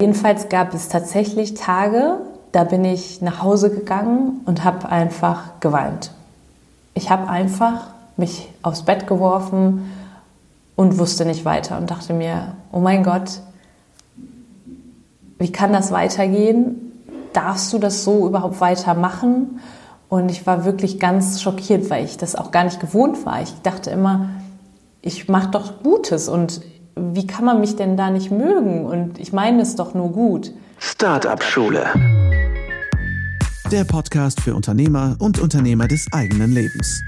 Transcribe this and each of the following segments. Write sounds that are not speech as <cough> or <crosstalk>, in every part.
Jedenfalls gab es tatsächlich Tage, da bin ich nach Hause gegangen und habe einfach geweint. Ich habe einfach mich aufs Bett geworfen und wusste nicht weiter und dachte mir, oh mein Gott, wie kann das weitergehen? Darfst du das so überhaupt weitermachen? Und ich war wirklich ganz schockiert, weil ich das auch gar nicht gewohnt war. Ich dachte immer, ich mache doch Gutes und wie kann man mich denn da nicht mögen? Und ich meine es doch nur gut. Startup Schule. Der Podcast für Unternehmer und Unternehmer des eigenen Lebens.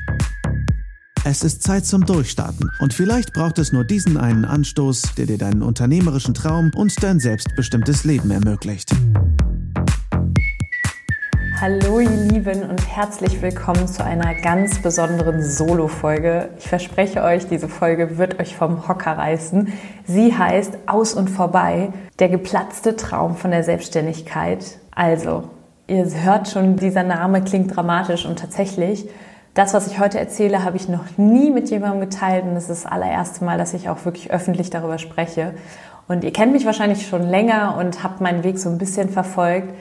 Es ist Zeit zum Durchstarten und vielleicht braucht es nur diesen einen Anstoß, der dir deinen unternehmerischen Traum und dein selbstbestimmtes Leben ermöglicht. Hallo ihr Lieben und herzlich willkommen zu einer ganz besonderen Solo-Folge. Ich verspreche euch, diese Folge wird euch vom Hocker reißen. Sie heißt Aus und vorbei, der geplatzte Traum von der Selbstständigkeit. Also, ihr hört schon, dieser Name klingt dramatisch und tatsächlich, das, was ich heute erzähle, habe ich noch nie mit jemandem geteilt und es ist das allererste Mal, dass ich auch wirklich öffentlich darüber spreche. Und ihr kennt mich wahrscheinlich schon länger und habt meinen Weg so ein bisschen verfolgt.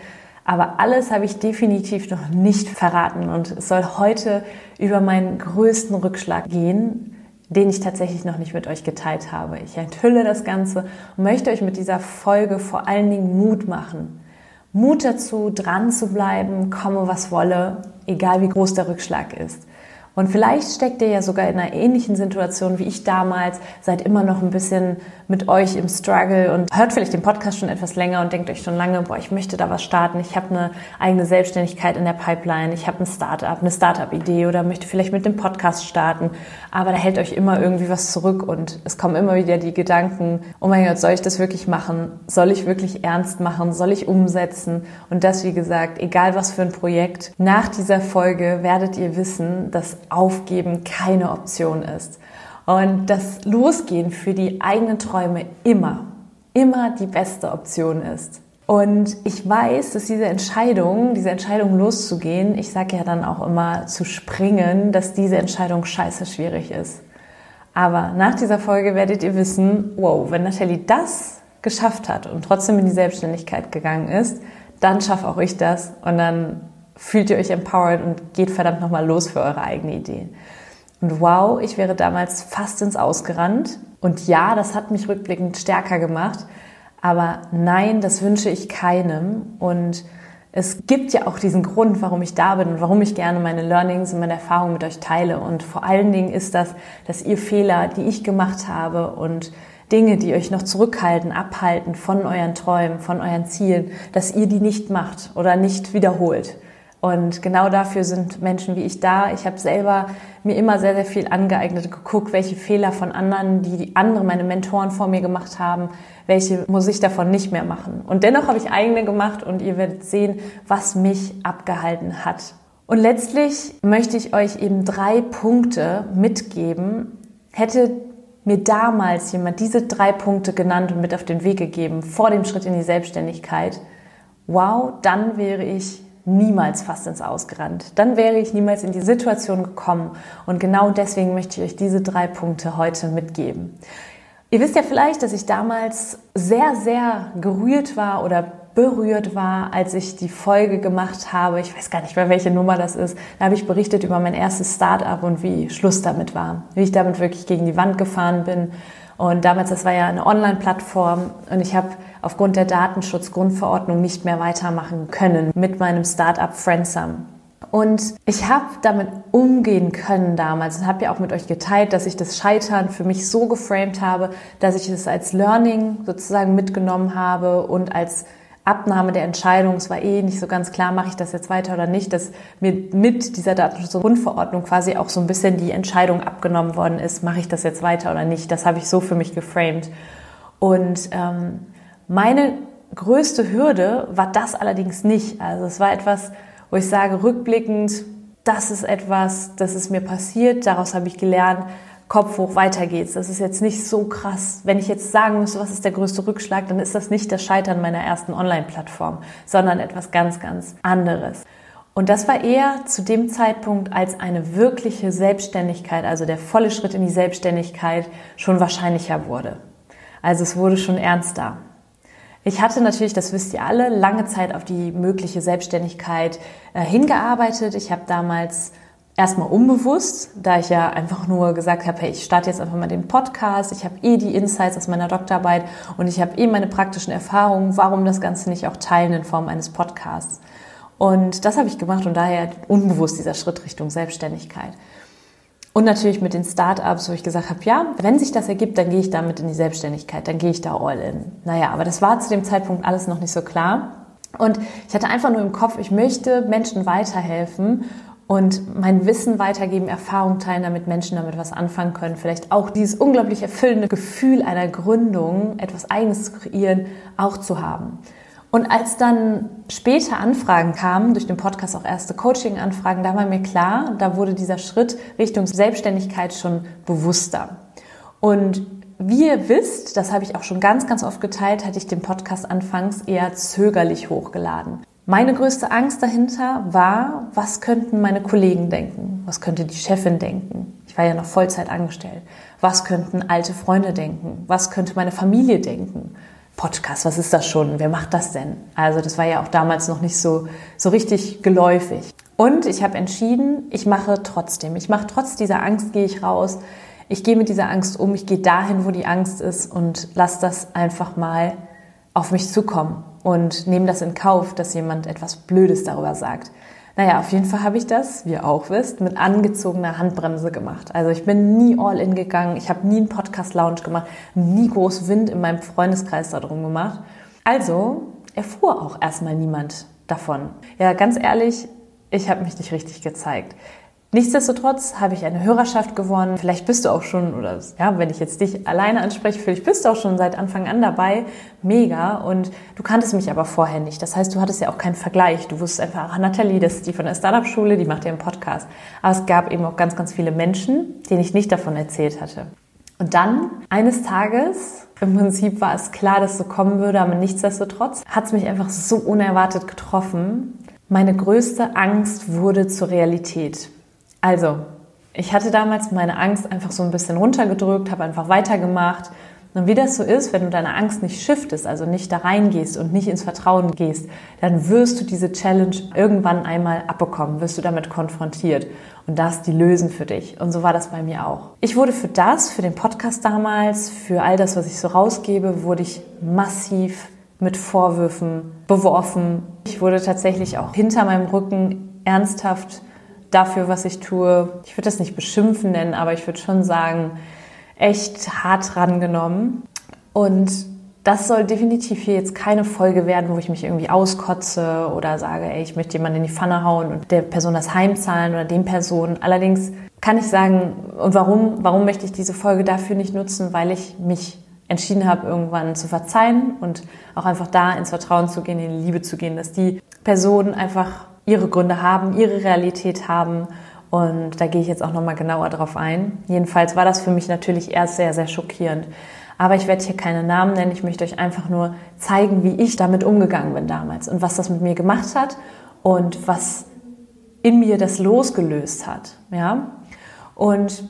Aber alles habe ich definitiv noch nicht verraten und es soll heute über meinen größten Rückschlag gehen, den ich tatsächlich noch nicht mit euch geteilt habe. Ich enthülle das Ganze und möchte euch mit dieser Folge vor allen Dingen Mut machen. Mut dazu, dran zu bleiben, komme was wolle, egal wie groß der Rückschlag ist. Und vielleicht steckt ihr ja sogar in einer ähnlichen Situation wie ich damals, seid immer noch ein bisschen mit euch im Struggle und hört vielleicht den Podcast schon etwas länger und denkt euch schon lange, boah, ich möchte da was starten, ich habe eine eigene Selbstständigkeit in der Pipeline, ich habe ein Startup, eine Startup-Idee oder möchte vielleicht mit dem Podcast starten, aber da hält euch immer irgendwie was zurück und es kommen immer wieder die Gedanken, oh mein Gott, soll ich das wirklich machen? Soll ich wirklich ernst machen? Soll ich umsetzen? Und das, wie gesagt, egal was für ein Projekt, nach dieser Folge werdet ihr wissen, dass Aufgeben keine Option ist. Und das Losgehen für die eigenen Träume immer, immer die beste Option ist. Und ich weiß, dass diese Entscheidung, diese Entscheidung loszugehen, ich sage ja dann auch immer zu springen, dass diese Entscheidung scheiße schwierig ist. Aber nach dieser Folge werdet ihr wissen, wow, wenn Nathalie das geschafft hat und trotzdem in die Selbstständigkeit gegangen ist, dann schaffe auch ich das und dann fühlt ihr euch empowered und geht verdammt nochmal los für eure eigene Idee. Und wow, ich wäre damals fast ins Ausgerannt. Und ja, das hat mich rückblickend stärker gemacht. Aber nein, das wünsche ich keinem. Und es gibt ja auch diesen Grund, warum ich da bin und warum ich gerne meine Learnings und meine Erfahrungen mit euch teile. Und vor allen Dingen ist das, dass ihr Fehler, die ich gemacht habe und Dinge, die euch noch zurückhalten, abhalten von euren Träumen, von euren Zielen, dass ihr die nicht macht oder nicht wiederholt. Und genau dafür sind Menschen wie ich da. Ich habe selber mir immer sehr, sehr viel angeeignet, geguckt, welche Fehler von anderen, die andere, meine Mentoren vor mir gemacht haben, welche muss ich davon nicht mehr machen. Und dennoch habe ich eigene gemacht und ihr werdet sehen, was mich abgehalten hat. Und letztlich möchte ich euch eben drei Punkte mitgeben. Hätte mir damals jemand diese drei Punkte genannt und mit auf den Weg gegeben vor dem Schritt in die Selbstständigkeit, wow, dann wäre ich niemals fast ins Ausgerannt. Dann wäre ich niemals in die Situation gekommen. Und genau deswegen möchte ich euch diese drei Punkte heute mitgeben. Ihr wisst ja vielleicht, dass ich damals sehr, sehr gerührt war oder berührt war, als ich die Folge gemacht habe. Ich weiß gar nicht mehr, welche Nummer das ist. Da habe ich berichtet über mein erstes Startup und wie Schluss damit war. Wie ich damit wirklich gegen die Wand gefahren bin. Und damals, das war ja eine Online-Plattform und ich habe aufgrund der Datenschutzgrundverordnung nicht mehr weitermachen können mit meinem Startup Friendsome. Und ich habe damit umgehen können damals und habe ja auch mit euch geteilt, dass ich das Scheitern für mich so geframed habe, dass ich es als Learning sozusagen mitgenommen habe und als Abnahme der Entscheidung, es war eh nicht so ganz klar, mache ich das jetzt weiter oder nicht, dass mir mit dieser Datenschutzgrundverordnung quasi auch so ein bisschen die Entscheidung abgenommen worden ist, mache ich das jetzt weiter oder nicht. Das habe ich so für mich geframed. Und ähm, meine größte Hürde war das allerdings nicht. Also es war etwas, wo ich sage, rückblickend, das ist etwas, das ist mir passiert, daraus habe ich gelernt, Kopf hoch, weiter geht's. Das ist jetzt nicht so krass. Wenn ich jetzt sagen müsste, was ist der größte Rückschlag, dann ist das nicht das Scheitern meiner ersten Online-Plattform, sondern etwas ganz, ganz anderes. Und das war eher zu dem Zeitpunkt, als eine wirkliche Selbstständigkeit, also der volle Schritt in die Selbstständigkeit schon wahrscheinlicher wurde. Also es wurde schon ernster. Ich hatte natürlich, das wisst ihr alle, lange Zeit auf die mögliche Selbstständigkeit äh, hingearbeitet. Ich habe damals erstmal unbewusst, da ich ja einfach nur gesagt habe, hey, ich starte jetzt einfach mal den Podcast, ich habe eh die Insights aus meiner Doktorarbeit und ich habe eh meine praktischen Erfahrungen, warum das Ganze nicht auch teilen in Form eines Podcasts? Und das habe ich gemacht und daher unbewusst dieser Schritt Richtung Selbstständigkeit. Und natürlich mit den Startups, wo ich gesagt habe, ja, wenn sich das ergibt, dann gehe ich damit in die Selbstständigkeit, dann gehe ich da all in. Naja, aber das war zu dem Zeitpunkt alles noch nicht so klar. Und ich hatte einfach nur im Kopf, ich möchte Menschen weiterhelfen und mein Wissen weitergeben, Erfahrung teilen, damit Menschen damit was anfangen können. Vielleicht auch dieses unglaublich erfüllende Gefühl einer Gründung, etwas Eigenes zu kreieren, auch zu haben. Und als dann später Anfragen kamen, durch den Podcast auch erste Coaching-Anfragen, da war mir klar, da wurde dieser Schritt Richtung Selbstständigkeit schon bewusster. Und wie ihr wisst, das habe ich auch schon ganz, ganz oft geteilt, hatte ich den Podcast anfangs eher zögerlich hochgeladen. Meine größte Angst dahinter war, was könnten meine Kollegen denken? Was könnte die Chefin denken? Ich war ja noch Vollzeit angestellt. Was könnten alte Freunde denken? Was könnte meine Familie denken? Podcast, was ist das schon? Wer macht das denn? Also das war ja auch damals noch nicht so, so richtig geläufig. Und ich habe entschieden, ich mache trotzdem. Ich mache trotz dieser Angst, gehe ich raus. Ich gehe mit dieser Angst um. Ich gehe dahin, wo die Angst ist und lasse das einfach mal auf mich zukommen und nehme das in Kauf, dass jemand etwas Blödes darüber sagt. Naja, auf jeden Fall habe ich das, wie ihr auch wisst, mit angezogener Handbremse gemacht. Also ich bin nie all in gegangen, ich habe nie einen Podcast-Lounge gemacht, nie groß Wind in meinem Freundeskreis darum gemacht. Also erfuhr auch erstmal niemand davon. Ja, ganz ehrlich, ich habe mich nicht richtig gezeigt. Nichtsdestotrotz habe ich eine Hörerschaft gewonnen. Vielleicht bist du auch schon, oder ja, wenn ich jetzt dich alleine anspreche, vielleicht bist du auch schon seit Anfang an dabei. Mega. Und du kanntest mich aber vorher nicht. Das heißt, du hattest ja auch keinen Vergleich. Du wusstest einfach, ach, Nathalie, das ist die von der Startup-Schule, die macht ja einen Podcast. Aber es gab eben auch ganz, ganz viele Menschen, denen ich nicht davon erzählt hatte. Und dann, eines Tages, im Prinzip war es klar, dass es so kommen würde, aber nichtsdestotrotz hat es mich einfach so unerwartet getroffen. Meine größte Angst wurde zur Realität. Also, ich hatte damals meine Angst einfach so ein bisschen runtergedrückt, habe einfach weitergemacht. Und wie das so ist, wenn du deine Angst nicht shiftest, also nicht da reingehst und nicht ins Vertrauen gehst, dann wirst du diese Challenge irgendwann einmal abbekommen, wirst du damit konfrontiert und das die lösen für dich. Und so war das bei mir auch. Ich wurde für das, für den Podcast damals, für all das, was ich so rausgebe, wurde ich massiv mit Vorwürfen beworfen. Ich wurde tatsächlich auch hinter meinem Rücken ernsthaft dafür, was ich tue. Ich würde das nicht beschimpfen nennen, aber ich würde schon sagen, echt hart rangenommen. Und das soll definitiv hier jetzt keine Folge werden, wo ich mich irgendwie auskotze oder sage, ey, ich möchte jemanden in die Pfanne hauen und der Person das heimzahlen oder dem Person. Allerdings kann ich sagen, und warum, warum möchte ich diese Folge dafür nicht nutzen? Weil ich mich entschieden habe, irgendwann zu verzeihen und auch einfach da ins Vertrauen zu gehen, in die Liebe zu gehen, dass die Person einfach ihre Gründe haben, ihre Realität haben. Und da gehe ich jetzt auch nochmal genauer drauf ein. Jedenfalls war das für mich natürlich erst sehr, sehr schockierend. Aber ich werde hier keine Namen nennen. Ich möchte euch einfach nur zeigen, wie ich damit umgegangen bin damals und was das mit mir gemacht hat und was in mir das losgelöst hat. Ja? Und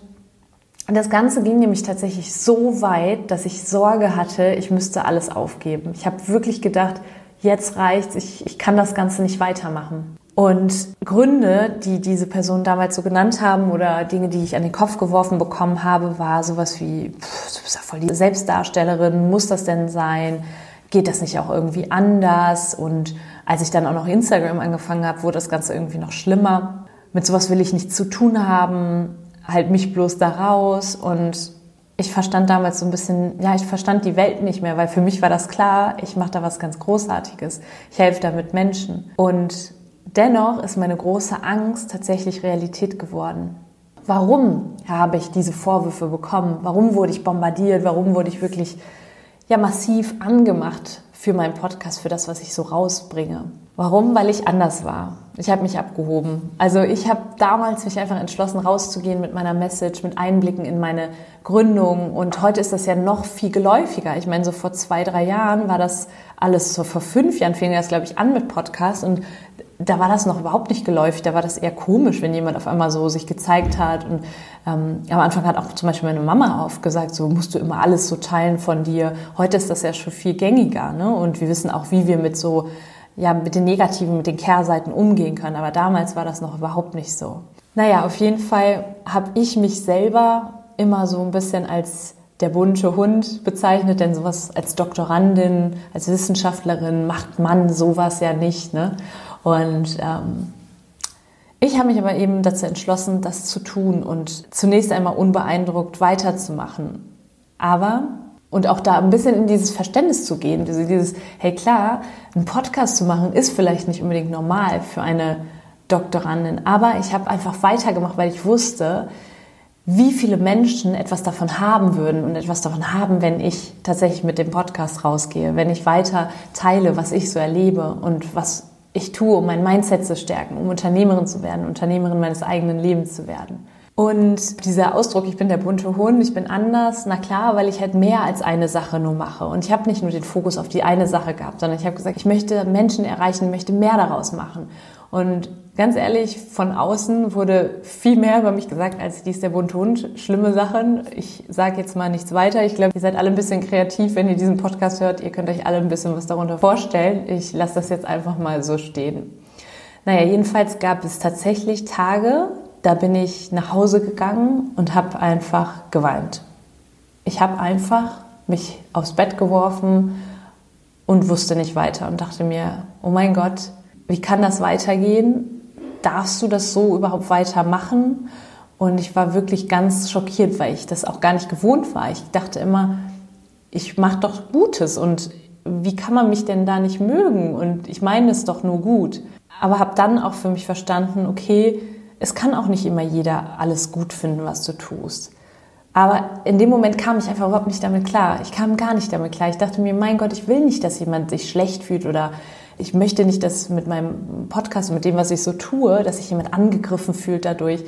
das Ganze ging nämlich tatsächlich so weit, dass ich Sorge hatte, ich müsste alles aufgeben. Ich habe wirklich gedacht, jetzt reicht's, ich, ich kann das Ganze nicht weitermachen. Und Gründe, die diese Person damals so genannt haben oder Dinge, die ich an den Kopf geworfen bekommen habe, war sowas wie, pff, du bist ja voll die Selbstdarstellerin, muss das denn sein? Geht das nicht auch irgendwie anders? Und als ich dann auch noch Instagram angefangen habe, wurde das Ganze irgendwie noch schlimmer. Mit sowas will ich nichts zu tun haben, halt mich bloß da raus und ich verstand damals so ein bisschen, ja, ich verstand die Welt nicht mehr, weil für mich war das klar, ich mache da was ganz Großartiges. Ich helfe damit Menschen. Und Dennoch ist meine große Angst tatsächlich Realität geworden. Warum habe ich diese Vorwürfe bekommen? Warum wurde ich bombardiert? Warum wurde ich wirklich ja massiv angemacht für meinen Podcast, für das, was ich so rausbringe? Warum? Weil ich anders war. Ich habe mich abgehoben. Also ich habe damals mich einfach entschlossen, rauszugehen mit meiner Message, mit Einblicken in meine Gründung. Und heute ist das ja noch viel geläufiger. Ich meine, so vor zwei, drei Jahren war das alles, so vor fünf Jahren fing das, glaube ich, an mit Podcast. Und da war das noch überhaupt nicht geläufig. Da war das eher komisch, wenn jemand auf einmal so sich gezeigt hat. Und ähm, am Anfang hat auch zum Beispiel meine Mama aufgesagt, so musst du immer alles so teilen von dir. Heute ist das ja schon viel gängiger. Ne? Und wir wissen auch, wie wir mit so ja, mit den negativen, mit den Kehrseiten umgehen können. Aber damals war das noch überhaupt nicht so. Naja, auf jeden Fall habe ich mich selber immer so ein bisschen als der bunte Hund bezeichnet, denn sowas als Doktorandin, als Wissenschaftlerin macht man sowas ja nicht. Ne? Und ähm, ich habe mich aber eben dazu entschlossen, das zu tun und zunächst einmal unbeeindruckt weiterzumachen. Aber und auch da ein bisschen in dieses Verständnis zu gehen, dieses, hey klar, einen Podcast zu machen ist vielleicht nicht unbedingt normal für eine Doktorandin, aber ich habe einfach weitergemacht, weil ich wusste, wie viele Menschen etwas davon haben würden und etwas davon haben, wenn ich tatsächlich mit dem Podcast rausgehe, wenn ich weiter teile, was ich so erlebe und was ich tue, um mein Mindset zu stärken, um Unternehmerin zu werden, Unternehmerin meines eigenen Lebens zu werden. Und dieser Ausdruck, ich bin der bunte Hund, ich bin anders, na klar, weil ich halt mehr als eine Sache nur mache. Und ich habe nicht nur den Fokus auf die eine Sache gehabt, sondern ich habe gesagt, ich möchte Menschen erreichen, möchte mehr daraus machen. Und ganz ehrlich, von außen wurde viel mehr über mich gesagt, als dies der bunte Hund. Schlimme Sachen. Ich sage jetzt mal nichts weiter. Ich glaube, ihr seid alle ein bisschen kreativ, wenn ihr diesen Podcast hört. Ihr könnt euch alle ein bisschen was darunter vorstellen. Ich lasse das jetzt einfach mal so stehen. Naja, jedenfalls gab es tatsächlich Tage, da bin ich nach Hause gegangen und habe einfach geweint. Ich habe einfach mich aufs Bett geworfen und wusste nicht weiter und dachte mir, oh mein Gott, wie kann das weitergehen? Darfst du das so überhaupt weitermachen? Und ich war wirklich ganz schockiert, weil ich das auch gar nicht gewohnt war. Ich dachte immer, ich mache doch Gutes und wie kann man mich denn da nicht mögen? Und ich meine es doch nur gut. Aber habe dann auch für mich verstanden, okay, es kann auch nicht immer jeder alles gut finden, was du tust. Aber in dem Moment kam ich einfach überhaupt nicht damit klar. Ich kam gar nicht damit klar. Ich dachte mir, mein Gott, ich will nicht, dass jemand sich schlecht fühlt oder ich möchte nicht, dass mit meinem Podcast und mit dem, was ich so tue, dass sich jemand angegriffen fühlt dadurch.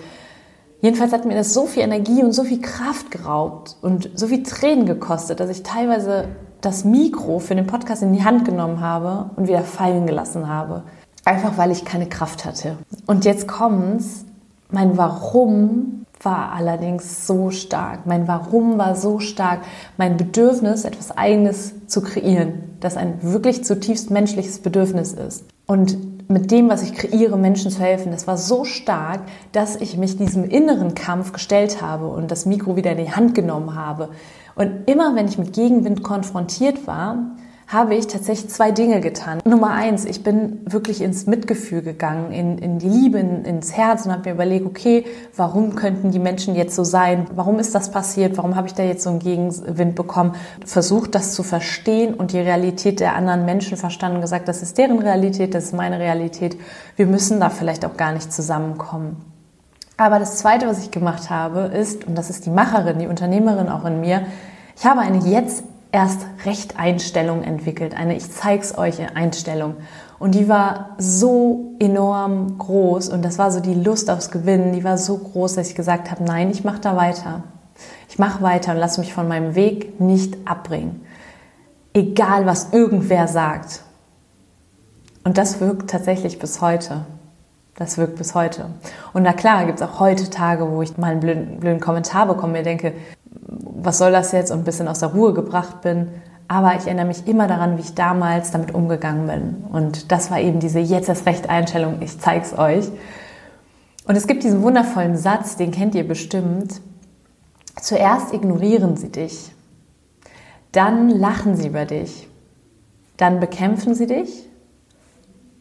Jedenfalls hat mir das so viel Energie und so viel Kraft geraubt und so viel Tränen gekostet, dass ich teilweise das Mikro für den Podcast in die Hand genommen habe und wieder fallen gelassen habe. Einfach weil ich keine Kraft hatte. Und jetzt kommt's. Mein Warum war allerdings so stark. Mein Warum war so stark. Mein Bedürfnis, etwas Eigenes zu kreieren, das ein wirklich zutiefst menschliches Bedürfnis ist. Und mit dem, was ich kreiere, Menschen zu helfen, das war so stark, dass ich mich diesem inneren Kampf gestellt habe und das Mikro wieder in die Hand genommen habe. Und immer wenn ich mit Gegenwind konfrontiert war, habe ich tatsächlich zwei Dinge getan. Nummer eins, ich bin wirklich ins Mitgefühl gegangen, in, in die Liebe, in, ins Herz und habe mir überlegt, okay, warum könnten die Menschen jetzt so sein? Warum ist das passiert? Warum habe ich da jetzt so einen Gegenwind bekommen? Versucht das zu verstehen und die Realität der anderen Menschen verstanden und gesagt, das ist deren Realität, das ist meine Realität. Wir müssen da vielleicht auch gar nicht zusammenkommen. Aber das Zweite, was ich gemacht habe, ist, und das ist die Macherin, die Unternehmerin auch in mir, ich habe eine jetzt erst recht Einstellung entwickelt, eine Ich zeig's euch Einstellung. Und die war so enorm groß und das war so die Lust aufs Gewinnen, die war so groß, dass ich gesagt habe, nein, ich mache da weiter. Ich mache weiter und lasse mich von meinem Weg nicht abbringen. Egal, was irgendwer sagt. Und das wirkt tatsächlich bis heute. Das wirkt bis heute. Und na klar, gibt es auch heute Tage, wo ich mal einen blöden, blöden Kommentar bekomme, mir denke, was soll das jetzt und ein bisschen aus der Ruhe gebracht bin. Aber ich erinnere mich immer daran, wie ich damals damit umgegangen bin. Und das war eben diese jetzt erst recht Einstellung, ich zeig's euch. Und es gibt diesen wundervollen Satz, den kennt ihr bestimmt. Zuerst ignorieren sie dich, dann lachen sie über dich, dann bekämpfen sie dich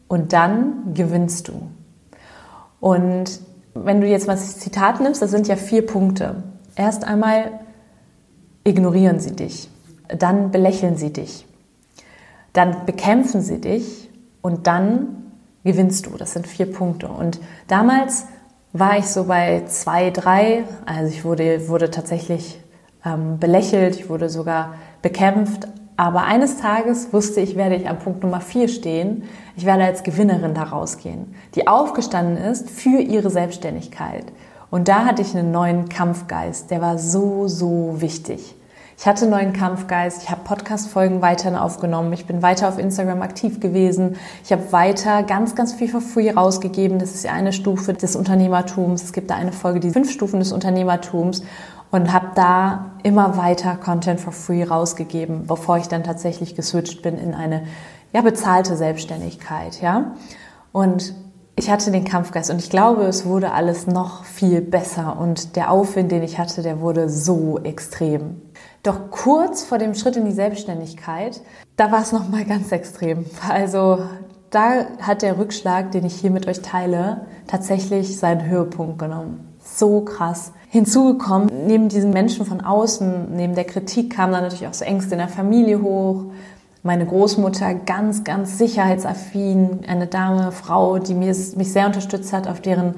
und dann gewinnst du. Und wenn du jetzt mal das Zitat nimmst, das sind ja vier Punkte. Erst einmal ignorieren sie dich, dann belächeln sie dich, dann bekämpfen sie dich und dann gewinnst du. Das sind vier Punkte. Und damals war ich so bei zwei, drei. Also ich wurde, wurde tatsächlich ähm, belächelt, ich wurde sogar bekämpft, Aber eines Tages wusste ich, werde ich am Punkt Nummer vier stehen. Ich werde als Gewinnerin da rausgehen, die aufgestanden ist für ihre Selbstständigkeit. Und da hatte ich einen neuen Kampfgeist, der war so, so wichtig. Ich hatte einen neuen Kampfgeist, ich habe Podcast-Folgen weiterhin aufgenommen, ich bin weiter auf Instagram aktiv gewesen, ich habe weiter ganz, ganz viel for free rausgegeben. Das ist ja eine Stufe des Unternehmertums. Es gibt da eine Folge, die fünf Stufen des Unternehmertums und habe da immer weiter Content for free rausgegeben, bevor ich dann tatsächlich geswitcht bin in eine ja, bezahlte Selbstständigkeit, ja. Und ich hatte den Kampfgeist und ich glaube, es wurde alles noch viel besser und der Aufwind, den ich hatte, der wurde so extrem. Doch kurz vor dem Schritt in die Selbstständigkeit, da war es noch mal ganz extrem. Also da hat der Rückschlag, den ich hier mit euch teile, tatsächlich seinen Höhepunkt genommen. So krass. Hinzugekommen, neben diesen Menschen von außen, neben der Kritik kamen dann natürlich auch so Ängste in der Familie hoch, meine Großmutter ganz, ganz sicherheitsaffin, eine Dame, Frau, die mir, mich sehr unterstützt hat, auf deren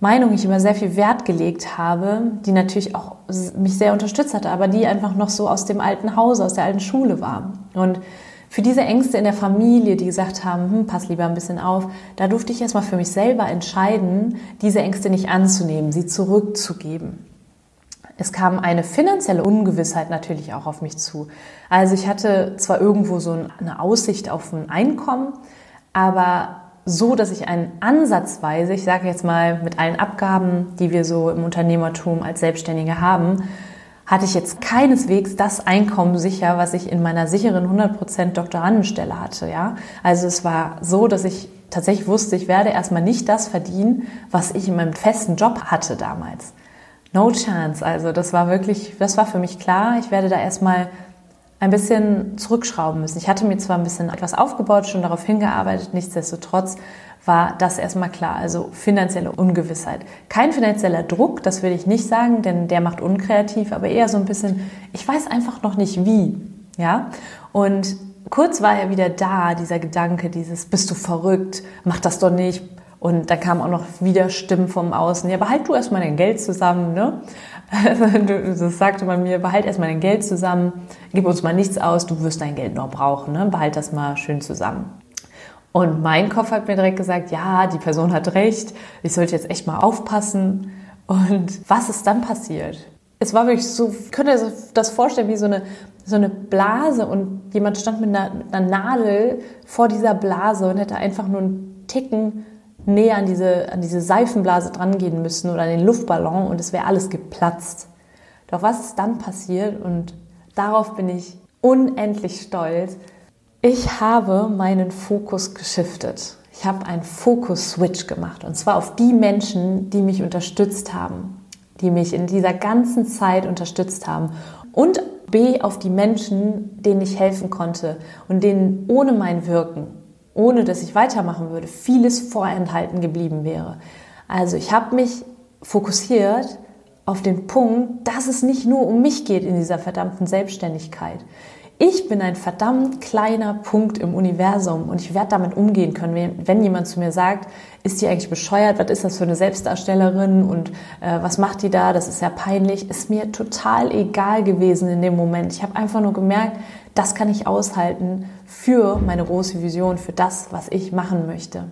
Meinung ich immer sehr viel Wert gelegt habe, die natürlich auch mich sehr unterstützt hatte, aber die einfach noch so aus dem alten Hause, aus der alten Schule war. Und für diese Ängste in der Familie, die gesagt haben, hm, pass lieber ein bisschen auf, da durfte ich erstmal für mich selber entscheiden, diese Ängste nicht anzunehmen, sie zurückzugeben. Es kam eine finanzielle Ungewissheit natürlich auch auf mich zu. Also ich hatte zwar irgendwo so eine Aussicht auf ein Einkommen, aber so, dass ich einen ansatzweise, ich sage jetzt mal mit allen Abgaben, die wir so im Unternehmertum als Selbstständige haben, hatte ich jetzt keineswegs das Einkommen sicher, was ich in meiner sicheren 100% Doktorandenstelle hatte. Ja? Also es war so, dass ich tatsächlich wusste, ich werde erstmal nicht das verdienen, was ich in meinem festen Job hatte damals. No chance. Also das war wirklich, das war für mich klar. Ich werde da erstmal ein bisschen zurückschrauben müssen. Ich hatte mir zwar ein bisschen etwas aufgebaut, schon darauf hingearbeitet, nichtsdestotrotz war das erstmal klar. Also finanzielle Ungewissheit. Kein finanzieller Druck, das will ich nicht sagen, denn der macht unkreativ, aber eher so ein bisschen, ich weiß einfach noch nicht wie. Ja? Und kurz war er wieder da, dieser Gedanke, dieses, bist du verrückt, mach das doch nicht, und da kam auch noch wieder Stimmen vom Außen. Ja, behalt du erstmal dein Geld zusammen, ne? <laughs> Das sagte man mir, behalt erstmal dein Geld zusammen, gib uns mal nichts aus, du wirst dein Geld noch brauchen, ne? Behalt das mal schön zusammen. Und mein Kopf hat mir direkt gesagt, ja, die Person hat recht, ich sollte jetzt echt mal aufpassen. Und was ist dann passiert? Es war wirklich so, könnt ihr das vorstellen wie so eine, so eine Blase und jemand stand mit einer, mit einer Nadel vor dieser Blase und hätte einfach nur einen Ticken näher an diese, an diese Seifenblase drangehen müssen oder an den Luftballon und es wäre alles geplatzt. Doch was ist dann passiert? Und darauf bin ich unendlich stolz. Ich habe meinen Fokus geschiftet. Ich habe einen Fokus-Switch gemacht und zwar auf die Menschen, die mich unterstützt haben, die mich in dieser ganzen Zeit unterstützt haben und B auf die Menschen, denen ich helfen konnte und denen ohne mein Wirken ohne dass ich weitermachen würde, vieles vorenthalten geblieben wäre. Also ich habe mich fokussiert auf den Punkt, dass es nicht nur um mich geht in dieser verdammten Selbstständigkeit. Ich bin ein verdammt kleiner Punkt im Universum und ich werde damit umgehen können. Wenn jemand zu mir sagt, ist die eigentlich bescheuert, was ist das für eine Selbstdarstellerin und äh, was macht die da, das ist ja peinlich, ist mir total egal gewesen in dem Moment. Ich habe einfach nur gemerkt, das kann ich aushalten für meine große Vision, für das, was ich machen möchte.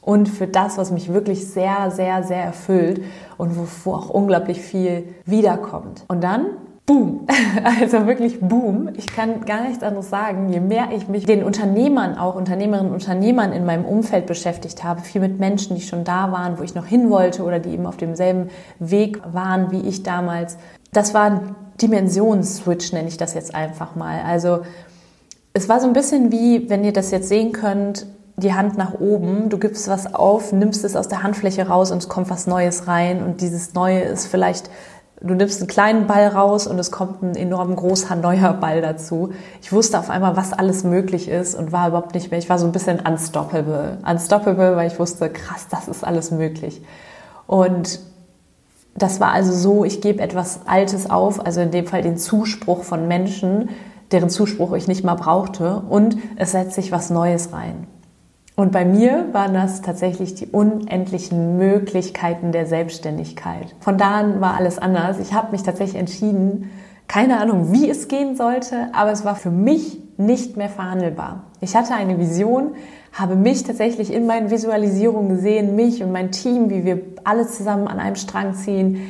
Und für das, was mich wirklich sehr, sehr, sehr erfüllt und wo auch unglaublich viel wiederkommt. Und dann Boom. <laughs> Also wirklich Boom. Ich kann gar nichts anderes sagen. Je mehr ich mich den Unternehmern, auch Unternehmerinnen und Unternehmern in meinem Umfeld beschäftigt habe, viel mit Menschen, die schon da waren, wo ich noch hin wollte oder die eben auf demselben Weg waren wie ich damals. Das war ein Dimensionsswitch, nenne ich das jetzt einfach mal. Also es war so ein bisschen wie, wenn ihr das jetzt sehen könnt, die Hand nach oben, du gibst was auf, nimmst es aus der Handfläche raus und es kommt was Neues rein und dieses Neue ist vielleicht du nimmst einen kleinen Ball raus und es kommt ein enorm großer neuer Ball dazu. Ich wusste auf einmal, was alles möglich ist und war überhaupt nicht mehr, ich war so ein bisschen unstoppable. Unstoppable, weil ich wusste, krass, das ist alles möglich. Und das war also so, ich gebe etwas Altes auf, also in dem Fall den Zuspruch von Menschen, deren Zuspruch ich nicht mal brauchte und es setzt sich was Neues rein. Und bei mir waren das tatsächlich die unendlichen Möglichkeiten der Selbstständigkeit. Von da an war alles anders. Ich habe mich tatsächlich entschieden, keine Ahnung, wie es gehen sollte, aber es war für mich nicht mehr verhandelbar. Ich hatte eine Vision, habe mich tatsächlich in meinen Visualisierungen gesehen, mich und mein Team, wie wir alle zusammen an einem Strang ziehen,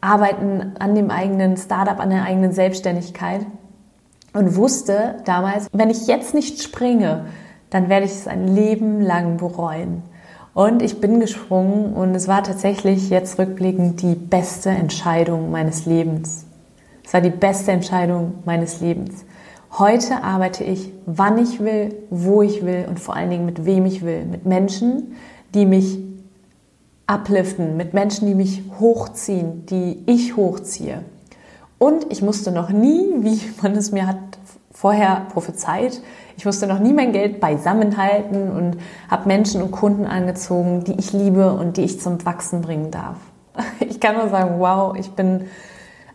arbeiten an dem eigenen Startup, an der eigenen Selbstständigkeit und wusste damals, wenn ich jetzt nicht springe, dann werde ich es ein Leben lang bereuen. Und ich bin gesprungen und es war tatsächlich jetzt rückblickend die beste Entscheidung meines Lebens. Es war die beste Entscheidung meines Lebens. Heute arbeite ich, wann ich will, wo ich will und vor allen Dingen mit wem ich will. Mit Menschen, die mich upliften, mit Menschen, die mich hochziehen, die ich hochziehe. Und ich musste noch nie, wie man es mir hat vorher prophezeit, ich musste noch nie mein Geld beisammenhalten und habe Menschen und Kunden angezogen, die ich liebe und die ich zum Wachsen bringen darf. <laughs> Ich kann nur sagen, wow, ich bin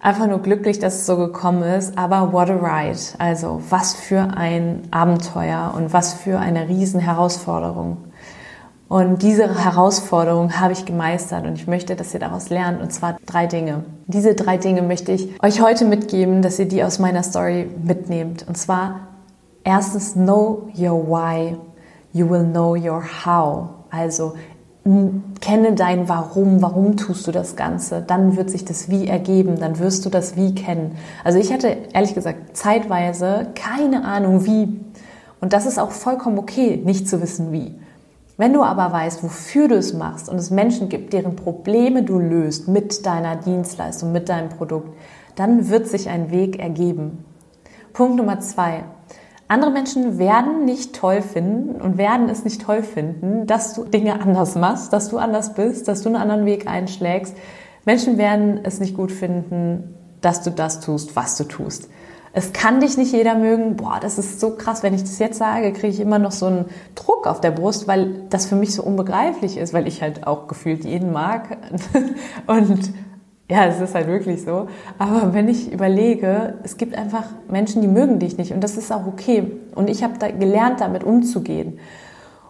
einfach nur glücklich, dass es so gekommen ist. Aber what a ride. Also was für ein Abenteuer und was für eine riesen Herausforderung. Und diese Herausforderung habe ich gemeistert und ich möchte, dass ihr daraus lernt. Und zwar drei Dinge. Diese drei Dinge möchte ich euch heute mitgeben, dass ihr die aus meiner Story mitnehmt. Und zwar erstens, know your why. You will know your how. Also kenne dein Warum, warum tust du das Ganze, dann wird sich das Wie ergeben, dann wirst du das Wie kennen. Also ich hatte ehrlich gesagt zeitweise keine Ahnung wie. Und das ist auch vollkommen okay, nicht zu wissen wie. Wenn du aber weißt, wofür du es machst und es Menschen gibt, deren Probleme du löst mit deiner Dienstleistung, mit deinem Produkt, dann wird sich ein Weg ergeben. Punkt Nummer zwei. Andere Menschen werden nicht toll finden und werden es nicht toll finden, dass du Dinge anders machst, dass du anders bist, dass du einen anderen Weg einschlägst. Menschen werden es nicht gut finden, dass du das tust, was du tust. Es kann dich nicht jeder mögen. Boah, das ist so krass. Wenn ich das jetzt sage, kriege ich immer noch so einen Druck auf der Brust, weil das für mich so unbegreiflich ist, weil ich halt auch gefühlt jeden mag. <laughs> Und ja, es ist halt wirklich so. Aber wenn ich überlege, es gibt einfach Menschen, die mögen dich nicht und das ist auch okay. Und ich habe da gelernt, damit umzugehen.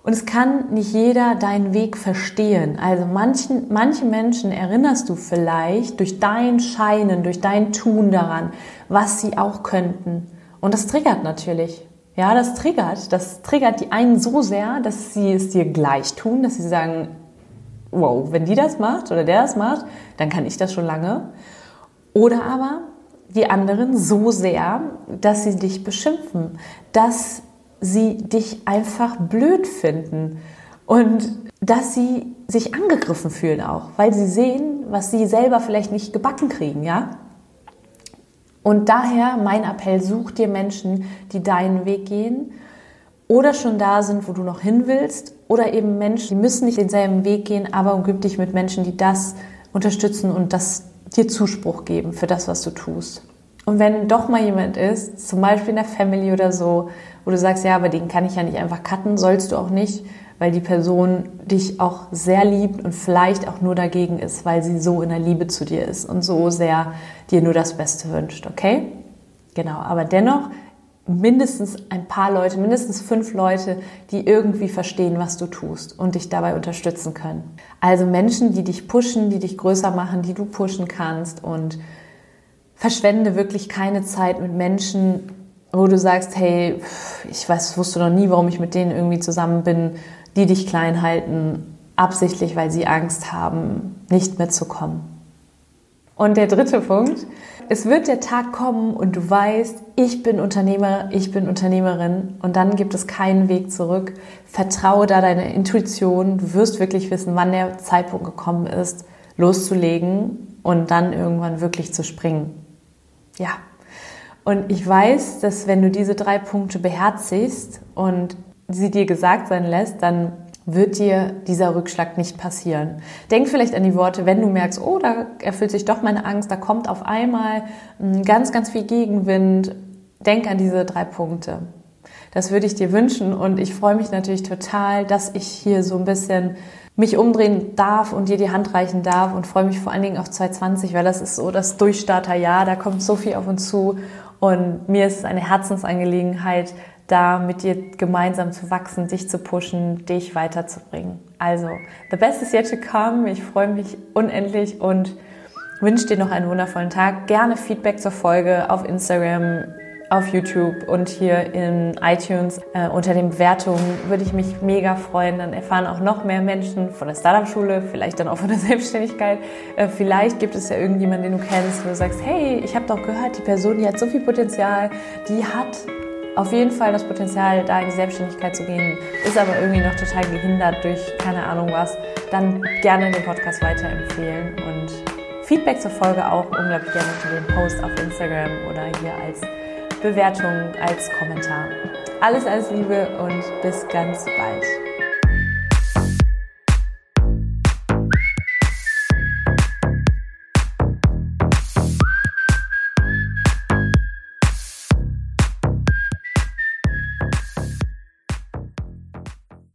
Und es kann nicht jeder deinen Weg verstehen. Also manchen, manche Menschen erinnerst du vielleicht durch dein Scheinen, durch dein Tun daran, was sie auch könnten. Und das triggert natürlich. Ja, das triggert. Das triggert die einen so sehr, dass sie es dir gleich tun, dass sie sagen, wow, wenn die das macht oder der das macht, dann kann ich das schon lange. Oder aber die anderen so sehr, dass sie dich beschimpfen, dass sie dich einfach blöd finden und dass sie sich angegriffen fühlen auch, weil sie sehen, was sie selber vielleicht nicht gebacken kriegen, ja? Und daher mein Appell, such dir Menschen, die deinen Weg gehen oder schon da sind, wo du noch hin willst oder eben Menschen, die müssen nicht denselben Weg gehen, aber umgib dich mit Menschen, die das unterstützen und das dir Zuspruch geben für das, was du tust. Und wenn doch mal jemand ist, zum Beispiel in der Family oder so, wo du sagst, ja, aber den kann ich ja nicht einfach cutten, sollst du auch nicht, weil die Person dich auch sehr liebt und vielleicht auch nur dagegen ist, weil sie so in der Liebe zu dir ist und so sehr dir nur das Beste wünscht, okay? Genau, aber dennoch mindestens ein paar Leute, mindestens fünf Leute, die irgendwie verstehen, was du tust und dich dabei unterstützen können. Also Menschen, die dich pushen, die dich größer machen, die du pushen kannst und verschwende wirklich keine Zeit mit Menschen, wo du sagst, hey, ich weiß, wusste noch nie, warum ich mit denen irgendwie zusammen bin, die dich klein halten, absichtlich, weil sie Angst haben, nicht mitzukommen. Und der dritte Punkt, es wird der Tag kommen und du weißt, ich bin Unternehmer, ich bin Unternehmerin und dann gibt es keinen Weg zurück. Vertraue da deiner Intuition, du wirst wirklich wissen, wann der Zeitpunkt gekommen ist, loszulegen und dann irgendwann wirklich zu springen. Ja, und ich weiß, dass wenn du diese drei Punkte beherzigst und sie dir gesagt sein lässt, dann wird dir dieser Rückschlag nicht passieren. Denk vielleicht an die Worte, wenn du merkst, oh, da erfüllt sich doch meine Angst, da kommt auf einmal ganz, ganz viel Gegenwind. Denk an diese drei Punkte. Das würde ich dir wünschen und ich freue mich natürlich total, dass ich hier so ein bisschen mich umdrehen darf und dir die Hand reichen darf und freue mich vor allen Dingen auf 2020, weil das ist so das Durchstarterjahr, da kommt so viel auf uns zu und mir ist es eine Herzensangelegenheit, da mit dir gemeinsam zu wachsen, dich zu pushen, dich weiterzubringen. Also, the best is yet to come. Ich freue mich unendlich und wünsche dir noch einen wundervollen Tag. Gerne Feedback zur Folge auf Instagram auf YouTube und hier in iTunes äh, unter den Bewertungen würde ich mich mega freuen. Dann erfahren auch noch mehr Menschen von der Startup-Schule, vielleicht dann auch von der <laughs> Selbstständigkeit. Äh, vielleicht gibt es ja irgendjemanden, den du kennst, wo du sagst, hey, ich habe doch gehört, die Person, die hat so viel Potenzial, die hat auf jeden Fall das Potenzial, da in die Selbstständigkeit zu gehen, ist aber irgendwie noch total gehindert durch keine Ahnung was, dann gerne den Podcast weiterempfehlen und Feedback zur Folge auch unglaublich gerne unter dem Post auf Instagram oder hier als Bewertung, als Kommentar. Alles, alles Liebe und bis ganz bald.